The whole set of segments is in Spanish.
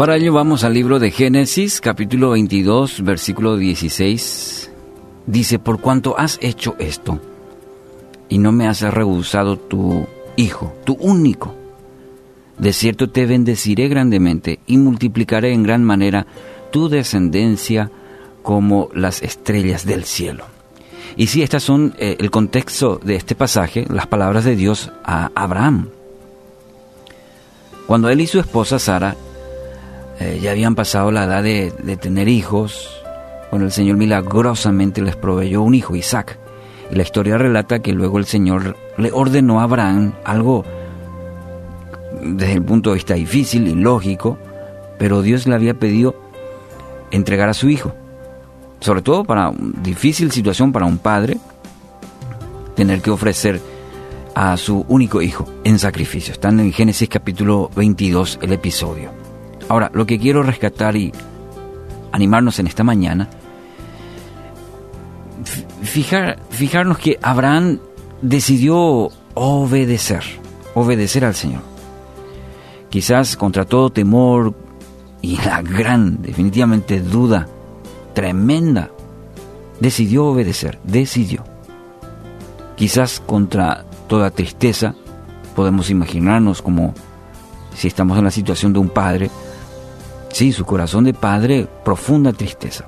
Para ello vamos al libro de Génesis, capítulo 22, versículo 16. Dice, por cuanto has hecho esto y no me has rehusado tu hijo, tu único, de cierto te bendeciré grandemente y multiplicaré en gran manera tu descendencia como las estrellas del cielo. Y sí, estas son eh, el contexto de este pasaje, las palabras de Dios a Abraham. Cuando él y su esposa Sara eh, ya habían pasado la edad de, de tener hijos, bueno, el Señor milagrosamente les proveyó un hijo, Isaac. Y la historia relata que luego el Señor le ordenó a Abraham algo desde el punto de vista difícil y lógico, pero Dios le había pedido entregar a su hijo sobre todo para una difícil situación para un padre, tener que ofrecer a su único hijo en sacrificio. Están en Génesis capítulo 22 el episodio. Ahora, lo que quiero rescatar y animarnos en esta mañana, fijar, fijarnos que Abraham decidió obedecer, obedecer al Señor. Quizás contra todo temor y la gran, definitivamente duda tremenda, decidió obedecer, decidió. Quizás contra toda tristeza, podemos imaginarnos como si estamos en la situación de un padre, sí, su corazón de padre, profunda tristeza.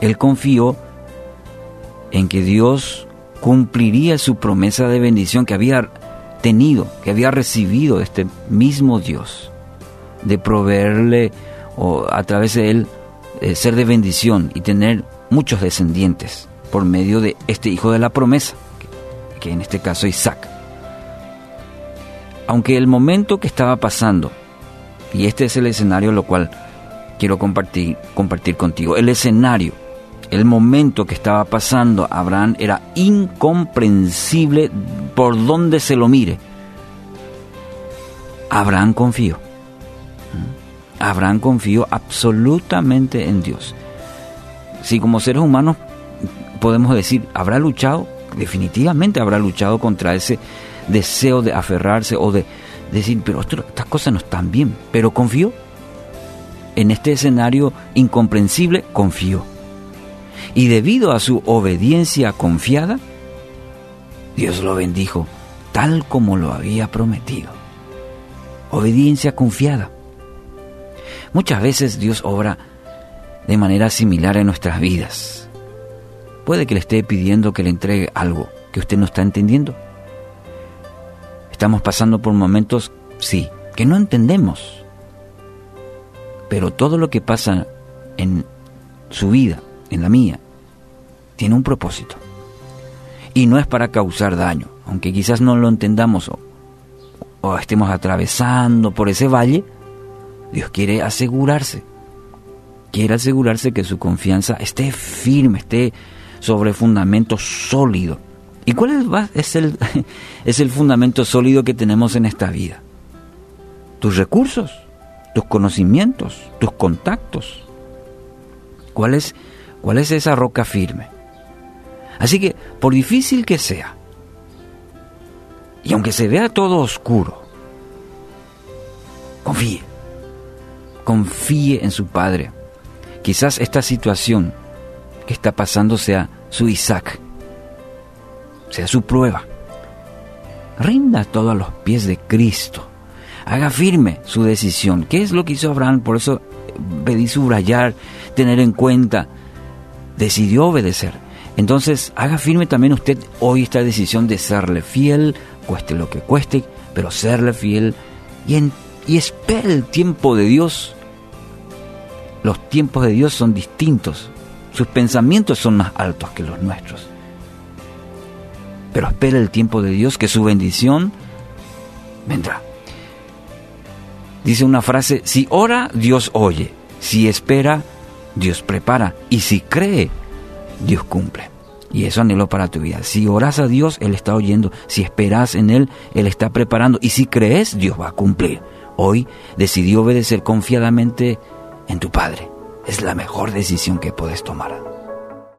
Él confió en que Dios cumpliría su promesa de bendición que había tenido, que había recibido este mismo Dios, de proveerle o a través de él eh, ser de bendición y tener muchos descendientes por medio de este hijo de la promesa, que, en este caso Isaac. Aunque el momento que estaba pasando, y este es el escenario lo cual quiero compartir, compartir contigo, el escenario, el momento que estaba pasando Abraham era incomprensible por donde se lo mire. Abraham confió. Abraham confió absolutamente en Dios. Si como seres humanos podemos decir, ¿habrá luchado? Definitivamente habrá luchado contra ese deseo de aferrarse o de decir, pero estas cosas no están bien, pero confió. En este escenario incomprensible, confió. Y debido a su obediencia confiada, Dios lo bendijo tal como lo había prometido. Obediencia confiada. Muchas veces Dios obra de manera similar en nuestras vidas. Puede que le esté pidiendo que le entregue algo que usted no está entendiendo. Estamos pasando por momentos, sí, que no entendemos. Pero todo lo que pasa en su vida, en la mía, tiene un propósito. Y no es para causar daño, aunque quizás no lo entendamos o, estemos atravesando por ese valle, Dios quiere asegurarse, quiere asegurarse que su confianza esté firme, esté sobre fundamento sólido. ¿Y cuál es, el, es el fundamento sólido que tenemos en esta vida? Tus recursos, tus conocimientos, tus contactos. ¿Cuál es, cuál es esa roca firme? Así que, por difícil que sea, y aunque se vea todo oscuro, confíe confíe en su Padre. Quizás esta situación que está pasando sea su Isaac, sea su prueba. Rinda todo a los pies de Cristo. Haga firme su decisión. ¿Qué es lo que hizo Abraham? Por eso pedí subrayar, tener en cuenta. Decidió obedecer. Entonces, haga firme también usted hoy esta decisión de serle fiel, cueste lo que cueste, pero serle fiel y y espera el tiempo de Dios. Los tiempos de Dios son distintos. Sus pensamientos son más altos que los nuestros. Pero espera el tiempo de Dios que su bendición vendrá. Dice una frase, si ora, Dios oye. Si espera, Dios prepara. Y si cree, Dios cumple. Y eso anhelo para tu vida. Si oras a Dios, Él está oyendo. Si esperas en Él, Él está preparando. Y si crees, Dios va a cumplir. Hoy decidí obedecer confiadamente en tu Padre. Es la mejor decisión que puedes tomar.